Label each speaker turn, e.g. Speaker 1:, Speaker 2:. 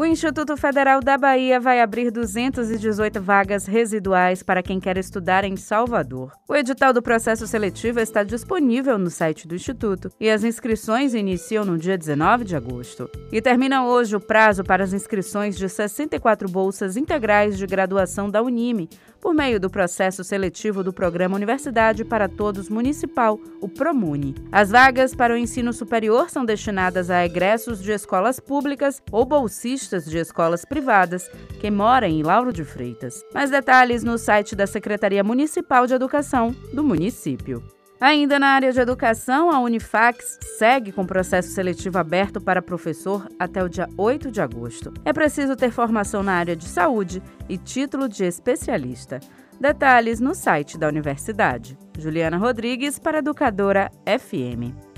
Speaker 1: O Instituto Federal da Bahia vai abrir 218 vagas residuais para quem quer estudar em Salvador. O edital do processo seletivo está disponível no site do Instituto e as inscrições iniciam no dia 19 de agosto. E termina hoje o prazo para as inscrições de 64 bolsas integrais de graduação da Unime, por meio do processo seletivo do Programa Universidade para Todos Municipal, o PROMUNI. As vagas para o ensino superior são destinadas a egressos de escolas públicas ou bolsistas de escolas privadas que moram em Lauro de Freitas. Mais detalhes no site da Secretaria Municipal de Educação do município. Ainda na área de educação, a Unifax segue com processo seletivo aberto para professor até o dia 8 de agosto. É preciso ter formação na área de saúde e título de especialista. Detalhes no site da universidade. Juliana Rodrigues para Educadora FM.